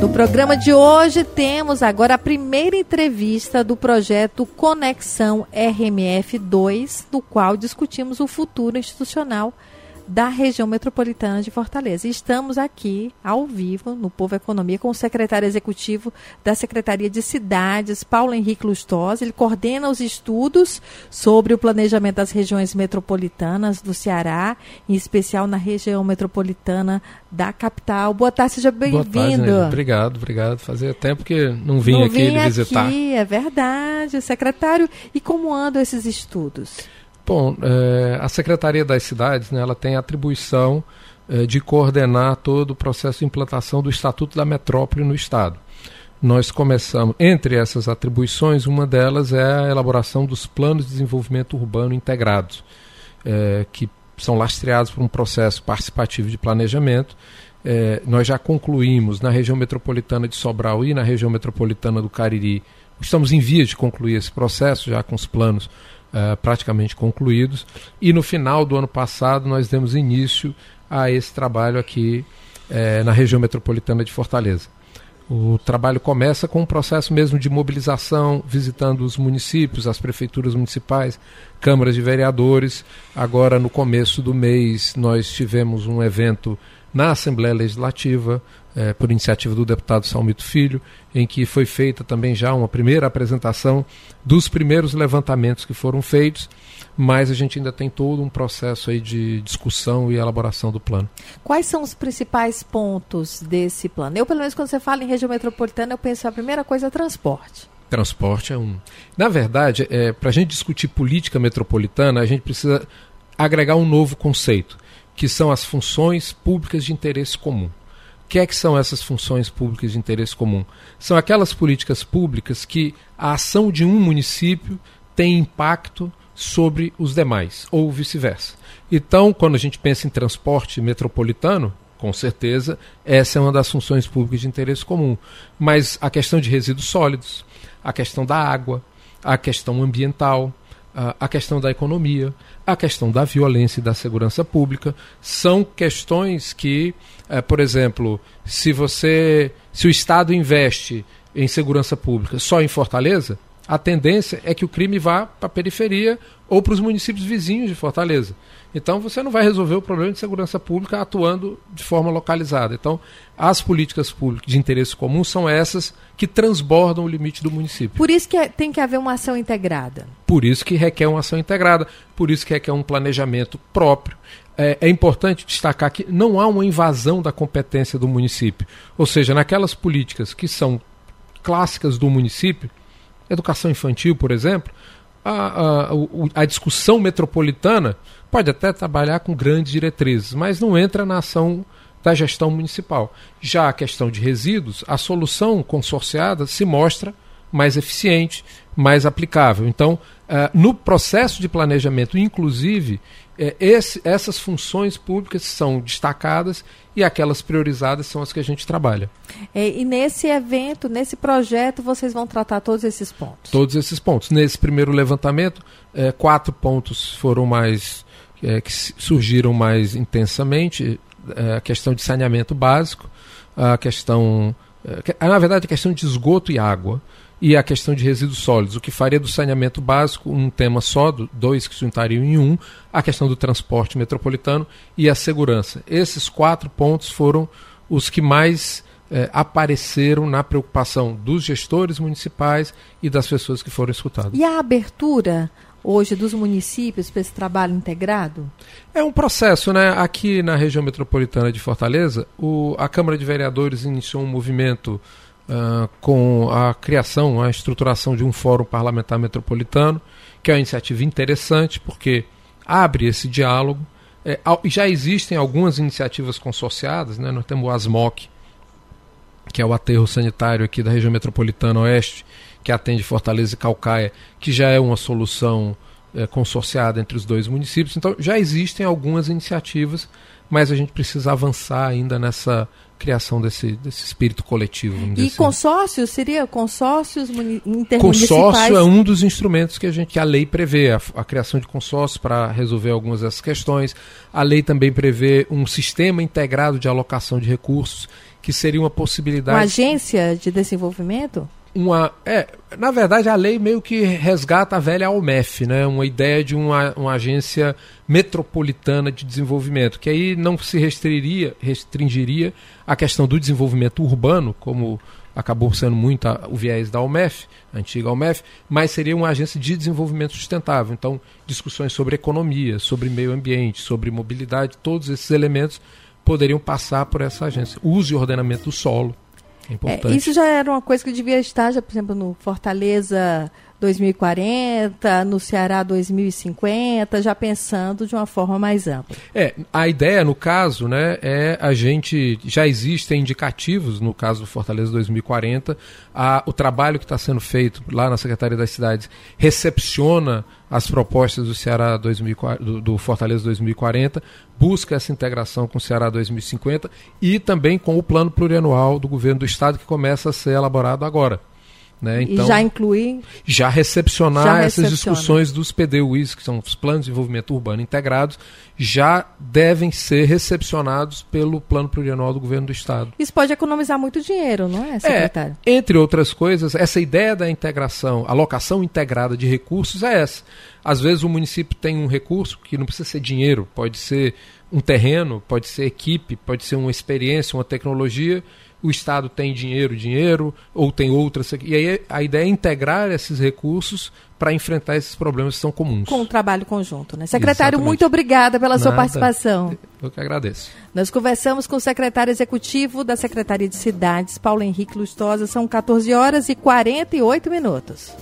No programa de hoje temos agora a primeira entrevista do projeto Conexão RMF 2, do qual discutimos o futuro institucional da região metropolitana de Fortaleza. Estamos aqui ao vivo no Povo Economia com o secretário executivo da Secretaria de Cidades, Paulo Henrique Lustosa. Ele coordena os estudos sobre o planejamento das regiões metropolitanas do Ceará, em especial na região metropolitana da capital. Boa tarde, seja bem-vindo. Obrigado, obrigado. Fazia tempo que não vim não aqui vim visitar. Aqui, é verdade, secretário. E como andam esses estudos? Bom, é, a Secretaria das Cidades né, ela tem atribuição é, de coordenar todo o processo de implantação do Estatuto da Metrópole no Estado. Nós começamos, entre essas atribuições, uma delas é a elaboração dos planos de desenvolvimento urbano integrados, é, que são lastreados por um processo participativo de planejamento. É, nós já concluímos na região metropolitana de Sobral e na região metropolitana do Cariri. Estamos em vias de concluir esse processo, já com os planos uh, praticamente concluídos. E no final do ano passado nós demos início a esse trabalho aqui uh, na região metropolitana de Fortaleza. O trabalho começa com um processo mesmo de mobilização, visitando os municípios, as prefeituras municipais, câmaras de vereadores. Agora, no começo do mês, nós tivemos um evento na Assembleia Legislativa, é, por iniciativa do deputado Salmito Filho, em que foi feita também já uma primeira apresentação dos primeiros levantamentos que foram feitos, mas a gente ainda tem todo um processo aí de discussão e elaboração do plano. Quais são os principais pontos desse plano? Eu, pelo menos, quando você fala em região metropolitana, eu penso a primeira coisa é transporte. Transporte é um. Na verdade, é, para a gente discutir política metropolitana, a gente precisa agregar um novo conceito, que são as funções públicas de interesse comum que é que são essas funções públicas de interesse comum? São aquelas políticas públicas que a ação de um município tem impacto sobre os demais, ou vice-versa. Então, quando a gente pensa em transporte metropolitano, com certeza, essa é uma das funções públicas de interesse comum. Mas a questão de resíduos sólidos, a questão da água, a questão ambiental, a questão da economia, a questão da violência e da segurança pública. São questões que, é, por exemplo, se você, se o Estado investe em segurança pública só em Fortaleza, a tendência é que o crime vá para a periferia ou para os municípios vizinhos de Fortaleza. Então você não vai resolver o problema de segurança pública atuando de forma localizada. Então, as políticas públicas de interesse comum são essas que transbordam o limite do município. Por isso que é, tem que haver uma ação integrada. Por isso que requer uma ação integrada, por isso que requer um planejamento próprio. É, é importante destacar que não há uma invasão da competência do município. Ou seja, naquelas políticas que são clássicas do município, educação infantil, por exemplo, a, a, a, discussão metropolitana pode até trabalhar com grandes diretrizes, mas não entra na ação da gestão municipal. Já a questão de resíduos, a solução consorciada se mostra mais eficiente, mais aplicável. Então, uh, no processo de planejamento, inclusive, esse, essas funções públicas são destacadas e aquelas priorizadas são as que a gente trabalha. É, e nesse evento, nesse projeto, vocês vão tratar todos esses pontos? Todos esses pontos. Nesse primeiro levantamento, uh, quatro pontos foram mais que surgiram mais intensamente a questão de saneamento básico, a questão, na verdade, a questão de esgoto e água e a questão de resíduos sólidos, o que faria do saneamento básico um tema só, dois que se juntariam em um, a questão do transporte metropolitano e a segurança. Esses quatro pontos foram os que mais eh, apareceram na preocupação dos gestores municipais e das pessoas que foram escutadas. E a abertura hoje dos municípios para esse trabalho integrado? É um processo, né? Aqui na região metropolitana de Fortaleza, o, a Câmara de Vereadores iniciou um movimento uh, com a criação, a estruturação de um fórum parlamentar metropolitano, que é uma iniciativa interessante, porque abre esse diálogo. É, já existem algumas iniciativas consorciadas, né? nós temos o ASMOC, que é o aterro sanitário aqui da região metropolitana oeste, que atende Fortaleza e Calcaia, que já é uma solução é, consorciada entre os dois municípios. Então já existem algumas iniciativas, mas a gente precisa avançar ainda nessa criação desse, desse espírito coletivo. E assim. consórcio seria consórcios intermunicipais? Consórcio é um dos instrumentos que a gente que a lei prevê a, a criação de consórcios para resolver algumas dessas questões. A lei também prevê um sistema integrado de alocação de recursos que seria uma possibilidade. Uma agência de desenvolvimento? Uma, é, na verdade, a lei meio que resgata a velha Almef, né? uma ideia de uma, uma agência metropolitana de desenvolvimento, que aí não se restringiria, restringiria a questão do desenvolvimento urbano, como acabou sendo muito a, o viés da Almef, a antiga Almef, mas seria uma agência de desenvolvimento sustentável. Então, discussões sobre economia, sobre meio ambiente, sobre mobilidade, todos esses elementos poderiam passar por essa agência. Uso e ordenamento do solo. É isso já era uma coisa que devia estar, já, por exemplo, no Fortaleza 2040, no Ceará 2050, já pensando de uma forma mais ampla. É, a ideia, no caso, né, é a gente. Já existem indicativos, no caso do Fortaleza 2040, a, o trabalho que está sendo feito lá na Secretaria das Cidades recepciona as propostas do Ceará 2040, do, do Fortaleza 2040, busca essa integração com o Ceará 2050 e também com o plano plurianual do governo do estado que começa a ser elaborado agora. Né? Então, e já incluir? Já recepcionar já essas discussões dos PDUIs, que são os Planos de Desenvolvimento Urbano Integrados, já devem ser recepcionados pelo Plano Plurianual do Governo do Estado. Isso pode economizar muito dinheiro, não é, secretário? É, entre outras coisas, essa ideia da integração, alocação integrada de recursos é essa. Às vezes o município tem um recurso que não precisa ser dinheiro, pode ser um terreno, pode ser equipe, pode ser uma experiência, uma tecnologia, o Estado tem dinheiro, dinheiro, ou tem outras. E aí a ideia é integrar esses recursos para enfrentar esses problemas que são comuns. Com o trabalho conjunto, né? Secretário, Exatamente. muito obrigada pela Nada. sua participação. Eu que agradeço. Nós conversamos com o secretário executivo da Secretaria de Cidades, Paulo Henrique Lustosa. São 14 horas e 48 minutos.